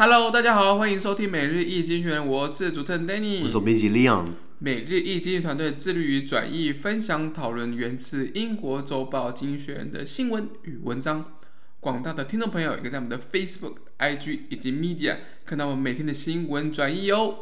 Hello，大家好，欢迎收听每日易经济学人，我是主持人 Danny，我是编辑 Leon。每日易经济团队致力于转译、分享、讨论源自英国周报《经济学人》的新闻与文章。广大的听众朋友也可以在我们的 Facebook、IG 以及 Media 看到我们每天的新闻转译哦。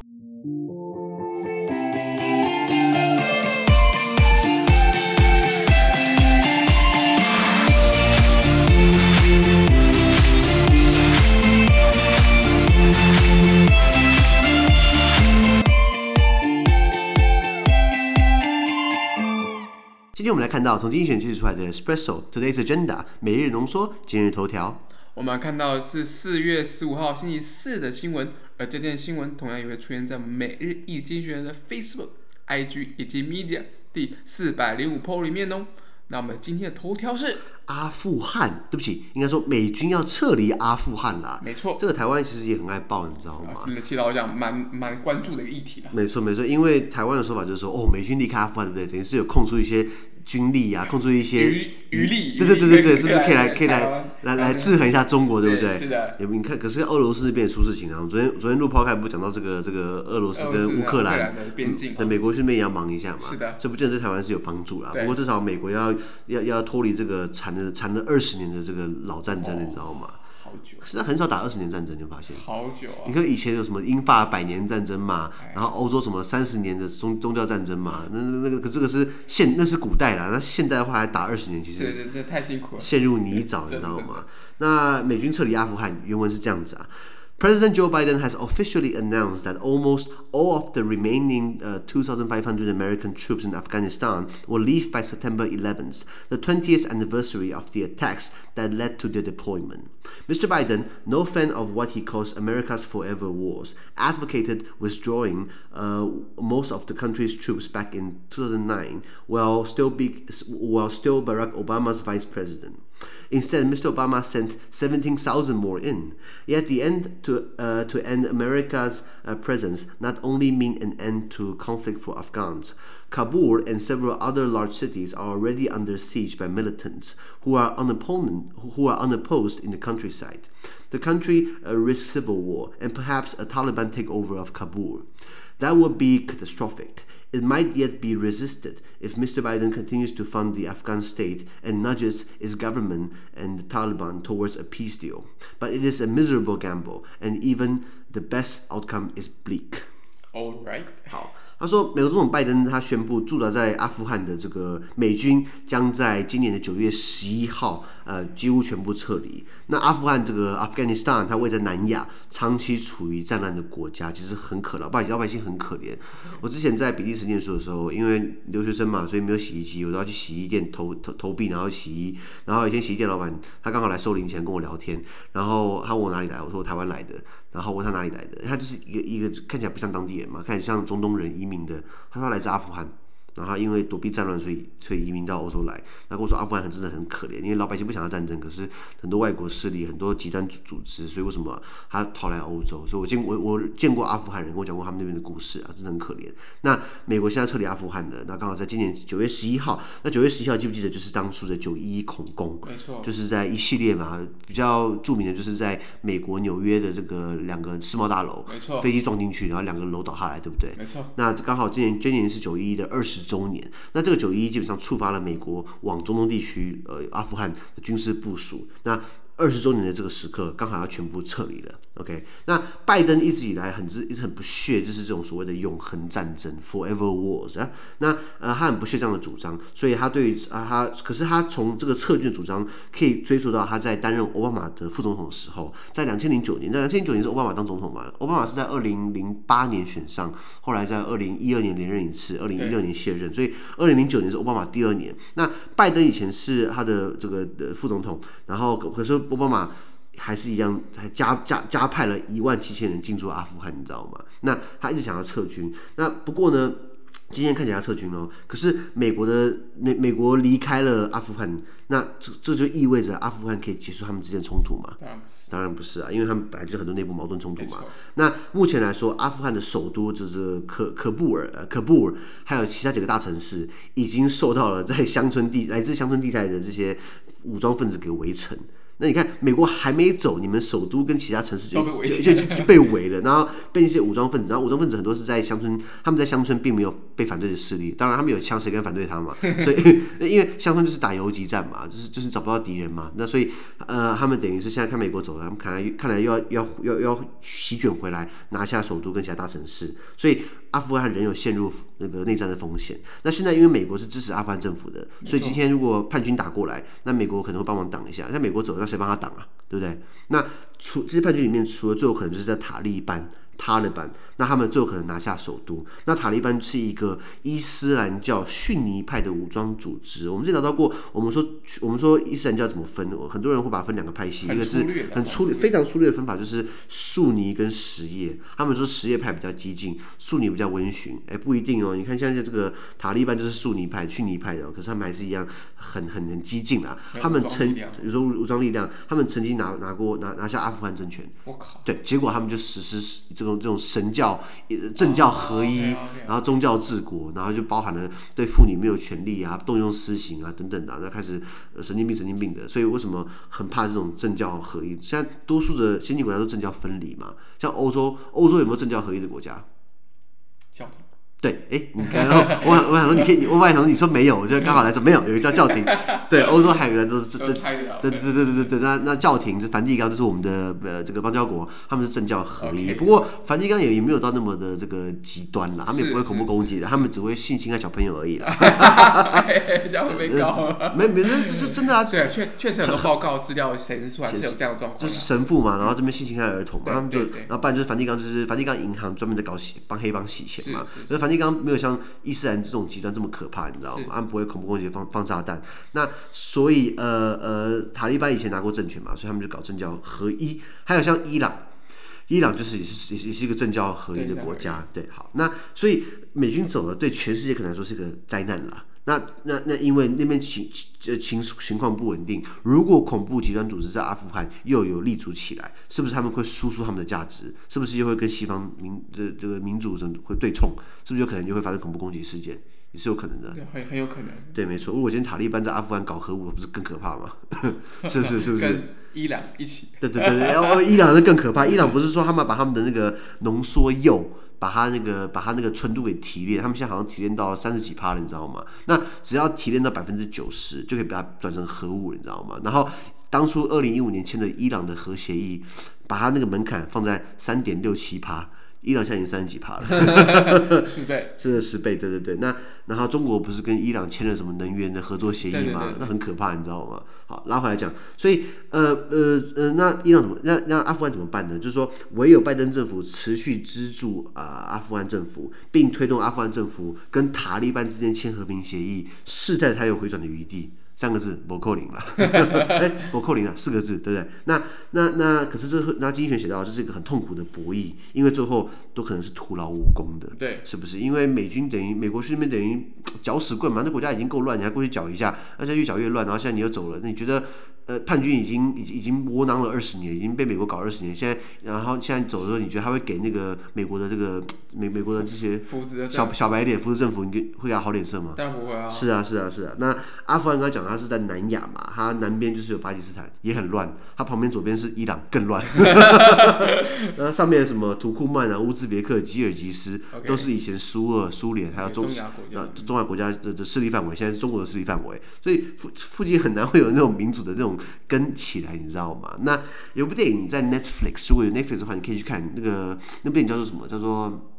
天我们来看到从经济学人出来的 Espresso Today's Agenda 每日浓缩今日头条。我们看到的是四月十五号星期四的新闻，而这件新闻同样也会出现在每日一经济学人的 Facebook、IG 以及 Media 第四百零五 po 里面哦。那我们今天的头条是阿富汗，对不起，应该说美军要撤离阿富汗啦。没错，这个台湾其实也很爱报，你知道吗？是的，其实好像蛮蛮关注的一个议题啦。没错没错，因为台湾的说法就是说，哦，美军离开阿富汗，对不对？等于是有空出一些。军力啊，控制一些余余力，对对对对对，是不是可以来可以来来来，制衡一下中国，对不对？是的。你看，可是俄罗斯这边也出事情啊。昨天昨天录 podcast 不讲到这个这个俄罗斯跟乌克兰边境，那美国顺便也要忙一下嘛。是的。这不见得对台湾是有帮助啦。不过至少美国要要要脱离这个缠了缠了二十年的这个老战争，你知道吗？现在很少打二十年战争，你发现？好久啊！你看以前有什么英法百年战争嘛，然后欧洲什么三十年的宗宗教战争嘛，那那个可这个是现那是古代啦，那现代的话还打二十年，其实对对对，太辛苦了，陷入泥沼，你知道吗？那美军撤离阿富汗，原文是这样子啊。President Joe Biden has officially announced that almost all of the remaining uh, 2,500 American troops in Afghanistan will leave by September 11th, the 20th anniversary of the attacks that led to their deployment. Mr. Biden, no fan of what he calls America's forever wars, advocated withdrawing uh, most of the country's troops back in 2009, while still, be, while still Barack Obama's vice president. Instead, Mr. Obama sent 17,000 more in. Yet the end to, uh, to end America's uh, presence not only mean an end to conflict for Afghans. Kabul and several other large cities are already under siege by militants who are, unopponent, who are unopposed in the countryside. The country uh, risks civil war and perhaps a Taliban takeover of Kabul. That would be catastrophic. It might yet be resisted if Mr. Biden continues to fund the Afghan state and nudges its government and the Taliban towards a peace deal. But it is a miserable gamble, and even the best outcome is bleak. All right. 好。他说，美国总统拜登他宣布驻扎在阿富汗的这个美军将在今年的九月十一号，呃，几乎全部撤离。那阿富汗这个 Afghanistan，它位在南亚，长期处于战乱的国家，其实很可，老百姓老百姓很可怜。我之前在比利时念书的时候，因为留学生嘛，所以没有洗衣机，我都要去洗衣店投投投币，然后洗衣。然后有一天洗衣店老板他刚好来收零钱跟我聊天，然后他问我哪里来，我说我台湾来的，然后问他哪里来的，他就是一个一个看起来不像当地人嘛，看起来像中东人一。名的，他说来自阿富汗。然后他因为躲避战乱，所以所以移民到欧洲来。他跟我说，阿富汗很真的很可怜，因为老百姓不想要战争，可是很多外国势力、很多极端组组织，所以为什么他逃来欧洲？所以我见我我见过阿富汗人，跟我讲过他们那边的故事啊，真的很可怜。那美国现在撤离阿富汗的，那刚好在今年九月十一号。那九月十一号记不记得就是当初的九一一恐攻？没错，就是在一系列嘛，比较著名的就是在美国纽约的这个两个世贸大楼，没错，飞机撞进去，然后两个楼倒下来，对不对？没错。那刚好今年今年是九一一的二十周年，那。这个九一一基本上触发了美国往中东地区、呃阿富汗的军事部署。那二十周年的这个时刻，刚好要全部撤离了。OK，那拜登一直以来很一直很不屑，就是这种所谓的永恒战争 （forever wars） 啊。那呃，他很不屑这样的主张，所以他对于啊，他可是他从这个撤军主张可以追溯到他在担任奥巴马的副总统的时候，在两千零九年，在两千零九年是奥巴马当总统嘛？奥巴马是在二零零八年选上，后来在二零一二年连任一次，二零一六年卸任，所以二零零九年是奥巴马第二年。那拜登以前是他的这个的副总统，然后可是奥巴马。还是一样，还加加加派了一万七千人进驻阿富汗，你知道吗？那他一直想要撤军。那不过呢，今天看起来要撤军了。可是美国的美美国离开了阿富汗，那这这就意味着阿富汗可以结束他们之间冲突吗？当然不是，当然不是啊，因为他们本来就很多内部矛盾冲突嘛。那目前来说，阿富汗的首都就是可可布尔，呃，可布尔，还有其他几个大城市，已经受到了在乡村地来自乡村地带的这些武装分子给围城。那你看，美国还没走，你们首都跟其他城市就就就就就被围了，然后被一些武装分子，然后武装分子很多是在乡村，他们在乡村并没有被反对的势力，当然他们有枪，谁敢反对他嘛？所以因为乡村就是打游击战嘛，就是就是找不到敌人嘛，那所以呃，他们等于是现在看美国走了，他们看来看来又要要要要席卷回来，拿下首都跟其他大城市，所以阿富汗仍有陷入那个内战的风险。那现在因为美国是支持阿富汗政府的，所以今天如果叛军打过来，那美国可能会帮忙挡一下。那美国走了，谁帮他挡啊？对不对？那除这些叛军里面，除了最有可能就是在塔利班。塔利班，那他们最有可能拿下首都。那塔利班是一个伊斯兰教逊尼派的武装组织。我们之前聊到过，我们说我们说伊斯兰教怎么分？很多人会把它分两个派系，一个是很粗略、非常粗略的分法，就是逊尼跟什叶。他们说什叶派比较激进，逊尼比较温驯。哎，不一定哦。你看现在这个塔利班就是逊尼派、逊尼派的，可是他们还是一样很很很激进啊。他们曾有时候武装力量，他们曾经拿拿过拿拿下阿富汗政权。我靠！对，结果他们就实施这个。这种这种神教、政教合一，然后宗教治国，然后就包含了对妇女没有权利啊，动用私刑啊等等的，那开始神经病、神经病的。所以为什么很怕这种政教合一？现在多数的先进国家都政教分离嘛，像欧洲，欧洲有没有政教合一的国家？对，哎，你刚刚我想我想说，你可以，我想说你说没有，我就刚好来说没有，有一个叫教廷。对，欧洲还有一个都是这这，对对对对对对，那那教廷这梵蒂冈，就是我们的呃这个邦交国，他们是政教合一。不过梵蒂冈也也没有到那么的这个极端了，他们也不会恐怖攻击的，他们只会性侵害小朋友而已啦。这样会被告？没没，那这是真的啊。对，确确实很多报告资料显示出来是有这样的状况。就是神父嘛，然后这边性侵害儿童嘛，他们就然后不然就是梵蒂冈，就是梵蒂冈银行专门在搞洗帮黑帮洗钱嘛，梵蒂冈没有像伊斯兰这种极端这么可怕，你知道吗？他们不会恐怖攻击放放炸弹。那所以呃呃，塔利班以前拿过政权嘛，所以他们就搞政教合一。还有像伊朗，伊朗就是也是也是一个政教合一的国家。对，好，那所以美军走了，对全世界可能来说是一个灾难了。那那那因为那边情情情情况不稳定，如果恐怖极端组织在阿富汗又有立足起来，是不是他们会输出他们的价值？是不是又会跟西方民的这个民主什么会对冲？是不是有可能就会发生恐怖攻击事件？也是有可能的。对，很很有可能。对，没错。如果今天塔利班在阿富汗搞核武，不是更可怕吗？是 不是？是不是？跟伊朗一起。对对对对，然后伊朗那更可怕。伊朗不是说他们把他们的那个浓缩铀。把它那个把它那个纯度给提炼，他们现在好像提炼到三十几帕了，你知道吗？那只要提炼到百分之九十，就可以把它转成核武，你知道吗？然后当初二零一五年签的伊朗的核协议，把它那个门槛放在三点六七趴。伊朗现在已经三十几趴了，十倍，是 十倍，对对对。那然后中国不是跟伊朗签了什么能源的合作协议吗？那很可怕，你知道吗？好，拉回来讲，所以呃呃呃，那伊朗怎么，那那阿富汗怎么办呢？就是说，唯有拜登政府持续资助啊、呃、阿富汗政府，并推动阿富汗政府跟塔利班之间签和平协议，事态才有回转的余地。三个字，不扣零了，哎，不扣零了，四个字，对不对？那那那，可是这那经济学写到，这是一个很痛苦的博弈，因为最后都可能是徒劳无功的，对，是不是？因为美军等于美国去那边等于搅屎棍嘛，那国家已经够乱，你还过去搅一下，而且越搅越乱，然后现在你又走了，那你觉得？呃，叛军已经已经已经窝囊了二十年，已经被美国搞二十年。现在，然后现在走的时候，你觉得他会给那个美国的这个美美国的这些小小白脸，扶持政府，你给会给他好脸色吗？当然不会啊。是啊，是啊，是啊。那阿富汗刚刚讲，他是在南亚嘛，他南边就是有巴基斯坦，也很乱。他旁边左边是伊朗，更乱。然后上面什么土库曼啊、乌兹别克、吉尔吉斯都是以前苏俄、苏联还有中亚国家，中亚国家的的势力范围，现在中国的势力范围，所以附附近很难会有那种民主的那种。跟起来，你知道吗？那有部电影在 Netflix，如果有 Netflix 的话，你可以去看那个那部电影叫做什么？叫做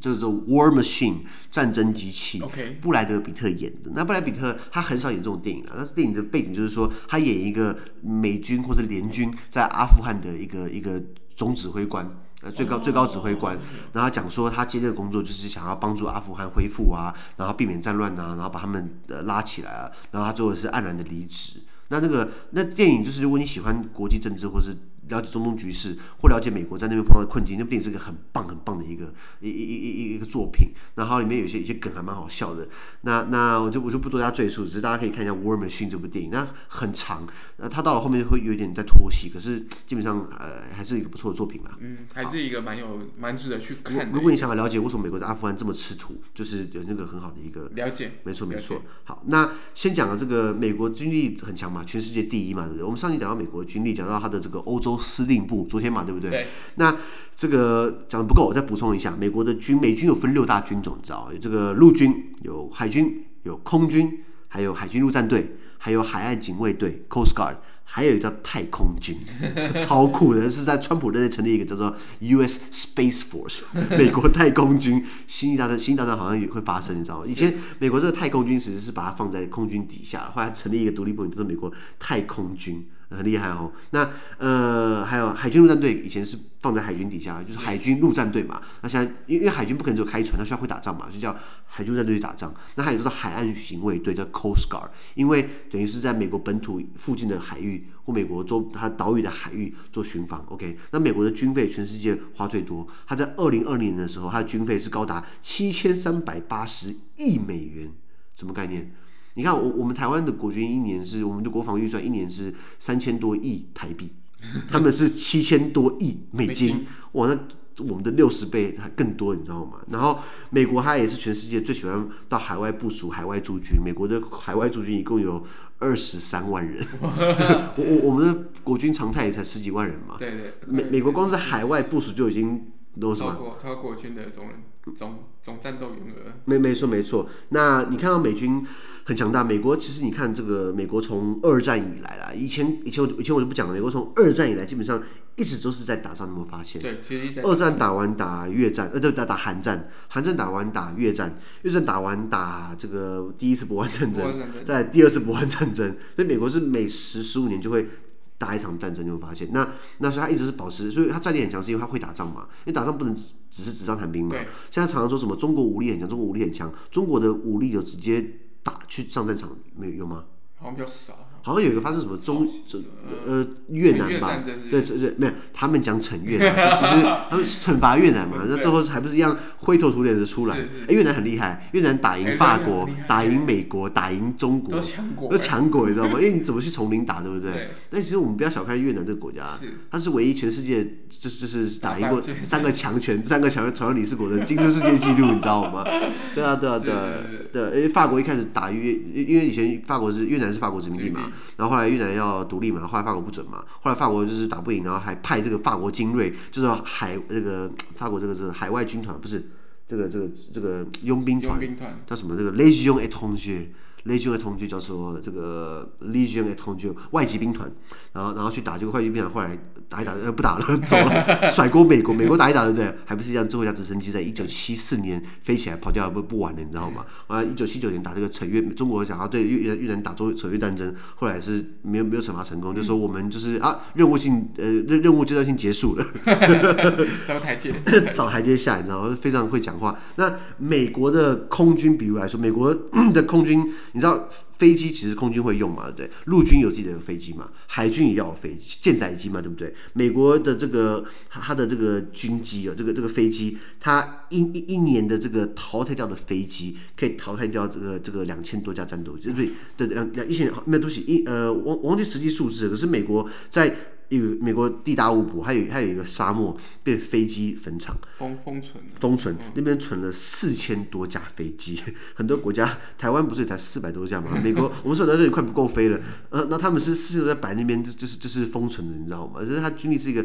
叫做 War Machine 战争机器。布莱德比特演的。那布莱德彼特他很少演这种电影啊。那电影的背景就是说，他演一个美军或者联军在阿富汗的一个一个总指挥官，呃，最高最高指挥官。然后讲说他接这个工作就是想要帮助阿富汗恢复啊，然后避免战乱啊，然后把他们呃拉起来啊。然后他最后是黯然的离职。那那个那电影就是，如果你喜欢国际政治或是了解中东局势或了解美国在那边碰到的困境，那部电影是个很棒很棒的一个一一一一一个作品。然后里面有些有些梗还蛮好笑的。那那我就我就不多加赘述，只是大家可以看一下《War Machine》这部电影。那很长，那它到了后面会有一点在拖戏，可是基本上呃还是一个不错的作品啦。嗯，还是一个蛮有蛮值得去看的。如果你想要了解为什么美国在阿富汗这么吃土，就是有那个很好的一个了解。没错没错。好，那先讲了这个美国军力很强嘛，全世界第一嘛，对不对？我们上期讲到美国军力，讲到它的这个欧洲司令部，昨天嘛，对不对？对。那这个讲的不够，我再补充一下，美国的军美军有分六大军种，你知道？有这个陆军，有海军，有空军，还有海军陆战队，还有海岸警卫队 （Coast Guard），还有一个叫太空军，超酷的，是在川普任内成立一个叫做 U.S. Space Force 美国太空军。星际大战，星际大战好像也会发生，你知道吗？以前美国这个太空军其实是把它放在空军底下，后来成立一个独立部门，叫做美国太空军。很厉害哦，那呃还有海军陆战队，以前是放在海军底下，就是海军陆战队嘛。那现在因为因为海军不可能只有开船，它需要会打仗嘛，就叫海军陆战队去打仗。那还有就是海岸警卫队叫 Coast Guard，因为等于是在美国本土附近的海域或美国周它岛屿的海域做巡防。OK，那美国的军费全世界花最多，它在二零二零年的时候，它的军费是高达七千三百八十亿美元，什么概念？你看，我我们台湾的国军一年是我们的国防预算一年是三千多亿台币，他们是七千多亿美金，哇，那我们的六十倍还更多，你知道吗？然后美国它也是全世界最喜欢到海外部署、海外驻军，美国的海外驻军一共有二十三万人，我我我们的国军常态也才十几万人嘛，对对，美美国光是海外部署就已经都什么？超过超过军的总人。总总战斗员额，没没错没错。那你看到美军很强大，美国其实你看这个美国从二战以来啦，以前以前我以前我就不讲了，美国从二战以来基本上一直都是在打仗，你有没有发现？对，其实二战打完打越战，呃对打打韩战，韩战打完打越战，越战打完打这个第一次波湾战争，在第二次波湾战争，所以美国是每十十五年就会。打一场战争，你会发现，那那时候他一直是保持，所以他战力很强，是因为他会打仗嘛。因为打仗不能只只是纸上谈兵嘛。现在常常说什么中国武力很强，中国武力很强，中国的武力有直接打去上战场没有用吗？好像比较少。好像有一个发生什么中呃越南吧，对对对，没有他们讲惩越南，其实他们惩罚越南嘛，那最后还不是一样灰头土脸的出来。哎，越南很厉害，越南打赢法国，打赢美国，打赢中国，都强国，都强国，你知道吗？因为你怎么去丛林打，对不对？但其实我们不要小看越南这个国家，它是唯一全世界就是就是打赢过三个强权、三个强强人理事国的金氏世界纪录，你知道吗？对啊，对啊，对啊，对，因为法国一开始打越，因为以前法国是越南是法国殖民地嘛。然后后来越南要独立嘛，后来法国不准嘛，后来法国就是打不赢，然后还派这个法国精锐，就是海这个法国这个是海外军团，不是这个这个这个佣兵团，叫什么这个 Légion étrangère，Légion étrangère 叫做这个 Légion étrangère 外籍兵团，然后然后去打这个外籍兵团，后来。打一打呃不打了，走了，甩锅美国，美国打一打对不对？还不是一样，最后一架直升机在一九七四年飞起来跑掉了，不不玩了，你知道吗？啊，一九七九年打这个惩越，中国想要对越越南打中惩越战争，后来是没有没有惩罚成功，嗯、就说我们就是啊任务性呃任任务阶段性结束了，找台阶，找台阶下，你知道吗？非常会讲话。那美国的空军，比如来说，美国的空军，你知道？飞机其实空军会用嘛，对？陆军有自己的飞机嘛，海军也要飞机，舰载机嘛，对不对？美国的这个它的这个军机啊，这个这个飞机，它一一一年的这个淘汰掉的飞机，可以淘汰掉这个这个两千多架战斗机，对不对？对两两一千没有东西一呃，我我忘记实际数字，可是美国在。有美国地大物博，还有还有一个沙漠变飞机坟场，封封存，封存那边存了四千多架飞机，很多国家，台湾不是才四百多架吗？美国我们说在这里快不够飞了，呃，那他们是四千多架摆那边，就就是就是封存的，你知道吗？就是他军力是一个。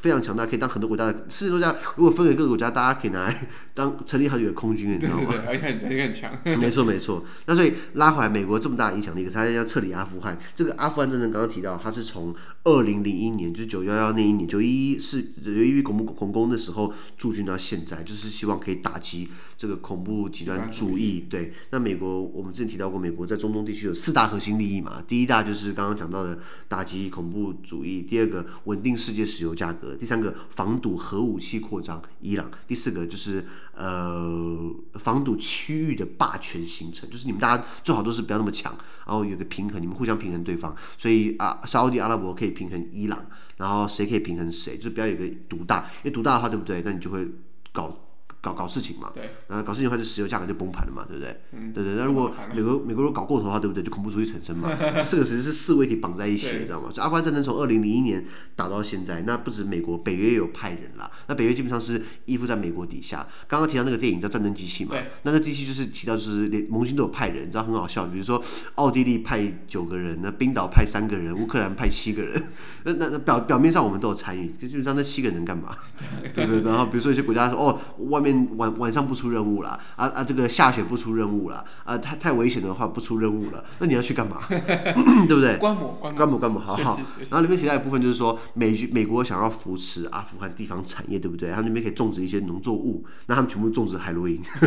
非常强大，可以当很多国家的四十多家。如果分给各个国家，大家可以拿来当成立好几个空军，你知道吗？对，很很很强。没错没错。那所以拉回来，美国这么大的影响力，可是他要撤离阿富汗。这个阿富汗战争刚刚提到，他是从二零零一年，就是九幺幺那一年，九一一是九一一恐怖恐攻的时候驻军到现在，就是希望可以打击这个恐怖极端主义。对，那美国我们之前提到过，美国在中东地区有四大核心利益嘛，第一大就是刚刚讲到的打击恐怖主义，第二个稳定世界石油价格。第三个防堵核武器扩张，伊朗；第四个就是呃防堵区域的霸权形成，就是你们大家最好都是不要那么强，然后有个平衡，你们互相平衡对方。所以啊，沙地阿拉伯可以平衡伊朗，然后谁可以平衡谁，就是不要有个独大，因为独大的话，对不对？那你就会搞。搞搞事情嘛，对，然后搞事情的话，就石油价格就崩盘了嘛，对不对？嗯、对对。那如果美国美国如果搞过头的话，对不对？就恐怖主义产生嘛。四个其实是四位一体绑在一起，你知道吗？就阿富汗战争从二零零一年打到现在，那不止美国，北约也有派人啦。那北约基本上是依附在美国底下。刚刚提到那个电影叫《战争机器》嘛，那个机器就是提到就是连盟军都有派人，你知道很好笑。比如说奥地利派九个人，那冰岛派三个人，乌克兰派七个人。那那那表表面上我们都有参与，就基本上那七个人能干嘛？对对。然后比如说一些国家说哦，外面晚晚上。不出任务了啊啊！这个下雪不出任务了啊！太太危险的话不出任务了，那你要去干嘛？对不对？观摩观摩观摩好好。然后里面提到一部分就是说，美美国想要扶持阿富汗地方产业，对不对？他们那边可以种植一些农作物，那他们全部种植海洛因。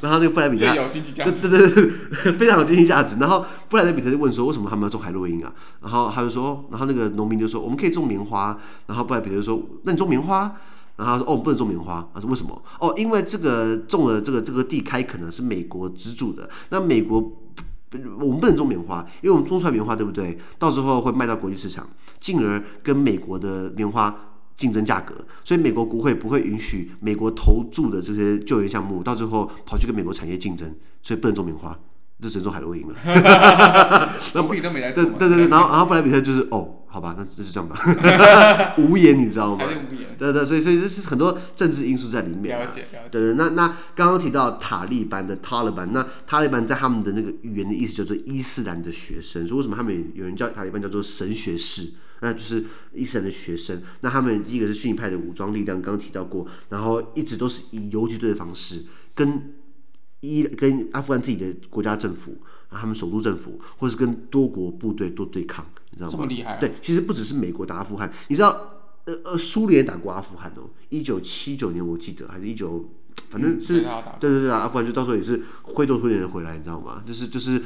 然后那个布莱比特有经济价值，对对对对，非常有经济价值。然后布莱德比特就问说，为什么他们要种海洛因啊？然后他就说，然后那个农民就说，我们可以种棉花。然后布莱比特就说，那你种棉花？然后他说：“哦，不能种棉花。”他说：“为什么？哦，因为这个种了这个这个地开垦呢是美国资助的。那美国我们不能种棉花，因为我们种出来棉花对不对？到时候会卖到国际市场，进而跟美国的棉花竞争价格。所以美国国会不会允许美国投注的这些救援项目到最后跑去跟美国产业竞争，所以不能种棉花，就只能种海洛因了。那不比都没来。对对对，然后然后布莱比特就是哦。”好吧，那就是这样吧，无言，你知道吗？对对，所以所以这是很多政治因素在里面。了解了解。对，那那刚刚提到塔利班的塔利班，那塔利班在他们的那个语言的意思叫做伊斯兰的学生，所以为什么他们有人叫塔利班叫做神学士？那就是伊斯兰的学生。那他们第一个是逊尼派的武装力量，刚刚提到过，然后一直都是以游击队的方式跟伊跟阿富汗自己的国家政府，他们首都政府，或是跟多国部队多对抗。你知道吗？这么厉害啊？对，其实不只是美国打阿富汗，你知道，呃呃，苏联打过阿富汗哦，一九七九年我记得，还是一九，反正是，嗯、对对对啊，阿富汗就到时候也是灰头土脸的回来，你知道吗？就是就是。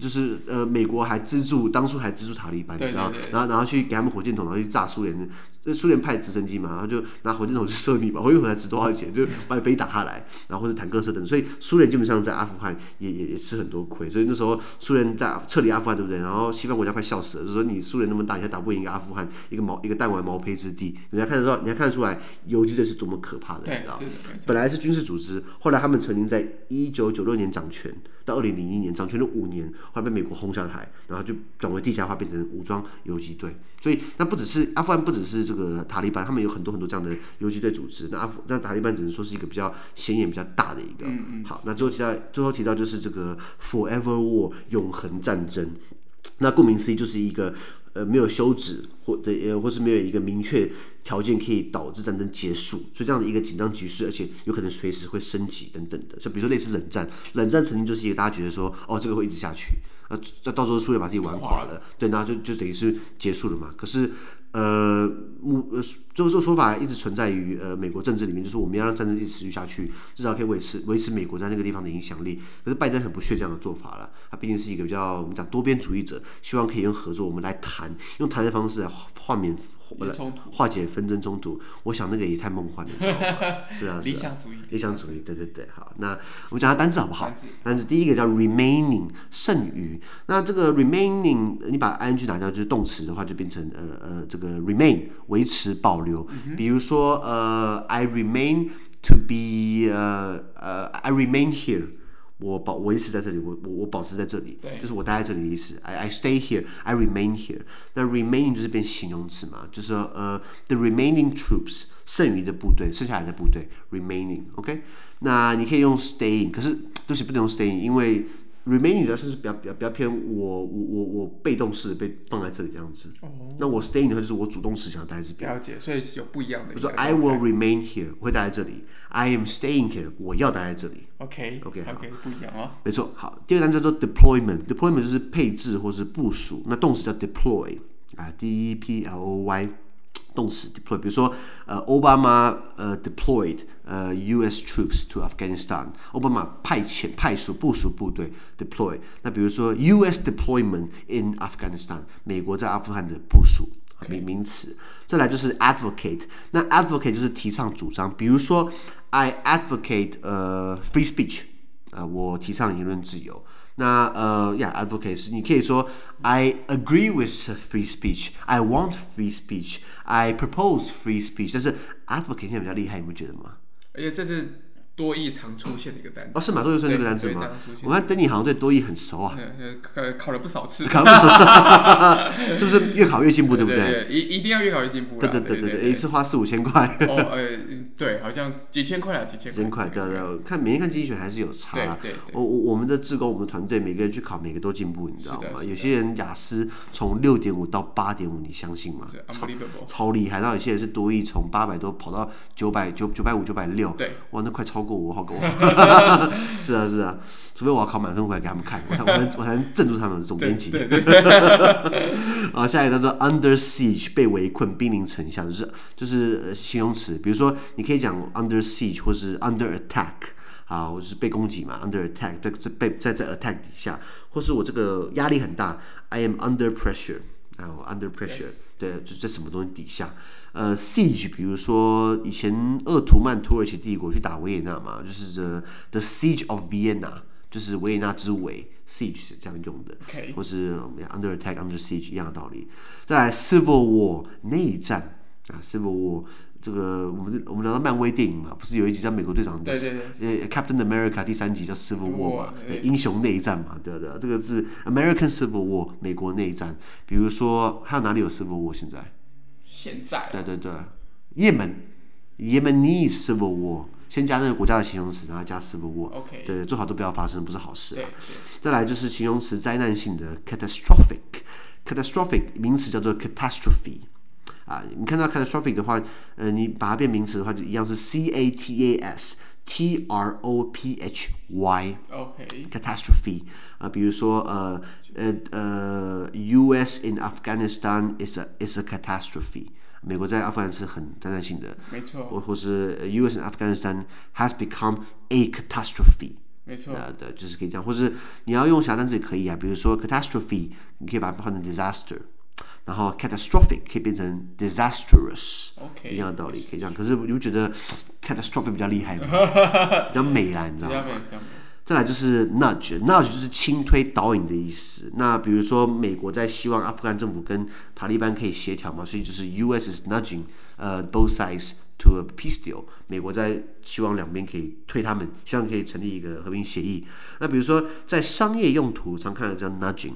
就是呃，美国还资助，当初还资助塔利班，你知道，然后然后去给他们火箭筒，然后去炸苏联。那苏联派直升机嘛，然后就拿火箭筒去射你嘛，火箭筒才值多少钱？就把你飞打下来，然后或者坦克车等。所以苏联基本上在阿富汗也也也吃很多亏。所以那时候苏联大撤离阿富汗，对不对？然后西方国家快笑死了，就说你苏联那么大，你还打不赢一个阿富汗，一个毛一个弹丸毛坯之地。人家看得到，你还看得出来游击队是多么可怕的，你知道？本来是军事组织，后来他们曾经在一九九六年掌权，到二零零一年掌权了五年，后来被美国轰。下台，然后就转为地下化，变成武装游击队。所以，那不只是阿富汗，不只是这个塔利班，他们有很多很多这样的游击队组织。那阿富，那塔利班只能说是一个比较显眼、比较大的一个。嗯嗯。好，那最后提到，最后提到就是这个 Forever War 永恒战争。那顾名思义，就是一个。呃，没有休止，或者呃，或是没有一个明确条件可以导致战争结束，所以这样的一个紧张局势，而且有可能随时会升级等等的，就比如说类似冷战，冷战曾经就是一个大家觉得说，哦，这个会一直下去，啊，到到时候苏联把自己玩垮了，对，然后就就等于是结束了嘛。可是。呃，目呃，这个这个说法一直存在于呃美国政治里面，就是我们要让战争一直持续下去，至少可以维持维持美国在那个地方的影响力。可是拜登很不屑这样的做法了，他毕竟是一个比较我们讲多边主义者，希望可以用合作，我们来谈，用谈的方式来画面。化解纷争冲突，我想那个也太梦幻了，你知道吗？是啊，理想主义，理想主义，对对对，好，那我们讲下单词好不好？单词，单词第一个叫 remaining，剩余。那这个 remaining，你把 ing 拿掉，就是动词的话，就变成呃呃这个 remain，维持保留。嗯、比如说呃，I remain to be 呃呃，I remain here。我保我一直在这里，我我我保持在这里，对就是我待在这里的意思。I I stay here, I remain here。那 remaining 就是变形容词嘛，就是说呃，the remaining troops 剩余的部队，剩下来的部队 remaining。OK，那你可以用 staying，可是对不起，不能用 staying，因为。Remaining 的话是比较比较比较偏我我我我被动式被放在这里这样子。哦。那我 staying 的话就是我主动式想待在这边。了解，所以有不一样的。比如说 I will remain here，我会待在这里。I am staying here，我要待在这里。OK OK OK，不一样哦。没错，好，第二个单词叫做 deployment，deployment 就是配置或是部署。那动词叫 deploy 啊，D E P L O Y。动词 deploy，比如说，呃，奥巴马呃 deployed 呃 U.S. troops to Afghanistan，奥巴马派遣、派属、部署部队 deploy。那比如说 U.S. deployment in Afghanistan，美国在阿富汗的部署。名名词。再来就是 advocate，那 advocate 就是提倡主张，比如说 I advocate 呃、uh, free speech 啊、呃，我提倡言论自由。那呃呀、yeah,，advocate 是你可以说 I agree with free speech，I want free speech，I propose free speech。但是 advocate 现在比较厉害，你不觉得吗？而且这是。多义常出现的一个单词哦，是吗？多义出现这个单词吗？我看等你好像对多义很熟啊，考考了不少次，考了不少次，是不是越考越进步，对不对？一一定要越考越进步。对对对对对，一次花四五千块。哦，呃，对，好像几千块啊，几千块。块，对对，看每天看经济学还是有差。对对。我我我们的志工，我们团队每个人去考，每个都进步，你知道吗？有些人雅思从六点五到八点五，你相信吗？超超厉害。然后有些人是多益从八百多跑到九百九九百五九百六，对，哇，那快超过我，好过我。是 啊 是啊，除非我要考满分回来给他们看，我才我才我才能镇住他们的总编辑。啊，下一个叫做 under siege 被围困，兵临城下，就是就是形容词。比如说，你可以讲 under siege 或是 under attack 啊，我是被攻击嘛，under attack 在在被在在 attack 底下，或是我这个压力很大，I am under pressure 啊，under pressure，对，就在什么东西底下。呃，siege，比如说以前鄂图曼土耳其帝国去打维也纳嘛，就是 the the siege of Vienna，就是维也纳之围，siege 是这样用的.或是 under attack under siege 一样的道理。再来，civil war 内战啊，civil war 这个我们我们聊到漫威电影嘛，不是有一集叫美国队长对对对，呃，Captain America 第三集叫 civil war 嘛，英雄内战嘛，对不对？这个是 American civil war 美国内战。比如说还有哪里有 civil war 现在？现在对对对，也门，Yemenese civil war，先加那个国家的形容词，然后加 civil war。OK，对，最好都不要发生，不是好事啊。再来就是形容词灾难性的 catastrophic，catastrophic 名词叫做 catastrophe 啊。你看到 catastrophic 的话，呃，你把它变名词的话，就一样是 c a t a s t r o p h y。OK，catastrophe 啊，比如说呃。呃呃，U.S. in Afghanistan is a is a catastrophe。美国在阿富汗是很灾难性的，没错。或或是 U.S. in Afghanistan has become a catastrophe。没错。呃，对，就是可以这样，或是你要用其他单词也可以啊，比如说 catastrophe，你可以把它换成 disaster，然后 catastrophic 可以变成 disastrous。OK。一样的道理可以这样，可是你不觉得 catastrophic 比较厉害吗？比较美啦，你知道吗？再来就是 nudge，nudge 就是轻推导引的意思。那比如说，美国在希望阿富汗政府跟塔利班可以协调嘛，所以就是 U.S. is nudging，呃、，both sides to a peace deal。美国在希望两边可以推他们，希望可以成立一个和平协议。那比如说，在商业用途常看到叫 nudging。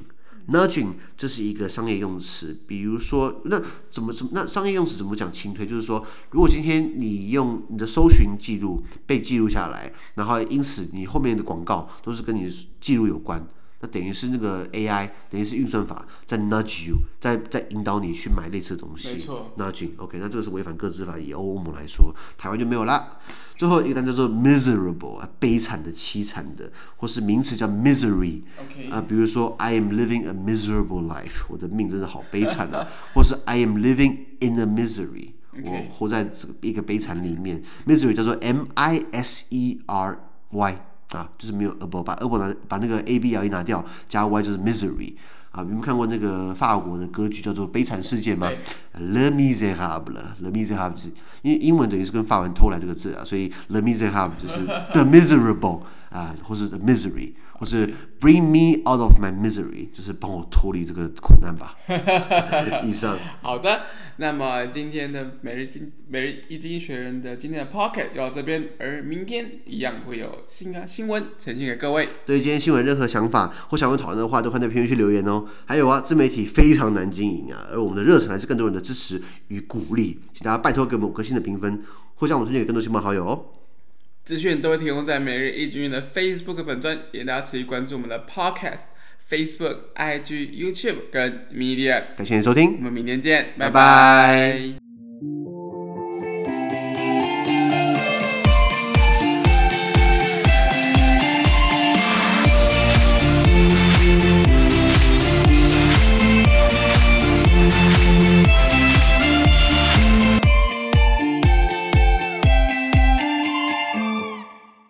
Nudging 这是一个商业用词，比如说，那怎么怎么那商业用词怎么讲轻推？就是说，如果今天你用你的搜寻记录被记录下来，然后因此你后面的广告都是跟你的记录有关，那等于是那个 AI 等于是运算法在 nudge you，在在引导你去买类似的东西。没错。Nudging，OK，那这个是违反个资法，以欧盟来说，台湾就没有啦。最后一个单叫做 miserable 啊，悲惨的、凄惨的，或是名词叫 misery，啊比如说 I am living a miserable life，我的命真的好悲惨啊，或是 I am living in a misery，我活在这个一个悲惨里面。Misery 叫做 M I S E R Y 啊，就是没有 able，把 able 拿把那个 A B L E 拿掉，加 Y 就是 misery。啊，你们看过那个法国的歌剧叫做《悲惨世界》吗？Le Miserable，Le Miserable，因为英文等于是跟法文偷来这个字啊，所以 Le Miserable 就是 The Miserable 啊，或是 Misery，或是 Bring me out of my misery，就是帮我脱离这个苦难吧。以上。好的。那么今天的每日经每日一经学人的今天的 Pocket 就到这边，而明天一样会有新啊新闻呈现给各位。对今天新闻任何想法或想要讨论的话，都欢迎在评论区留言哦。还有啊，自媒体非常难经营啊，而我们的热忱来自更多人的支持与鼓励，请大家拜托给我们五颗星的评分，或将我们推荐给更多亲朋好友哦。资讯都会提供在每日一经济学人的 Facebook 粉专，也大家持续关注我们的 Podcast。Facebook、IG、YouTube 跟 Media，感谢你收听，我们明天见，拜拜。拜拜。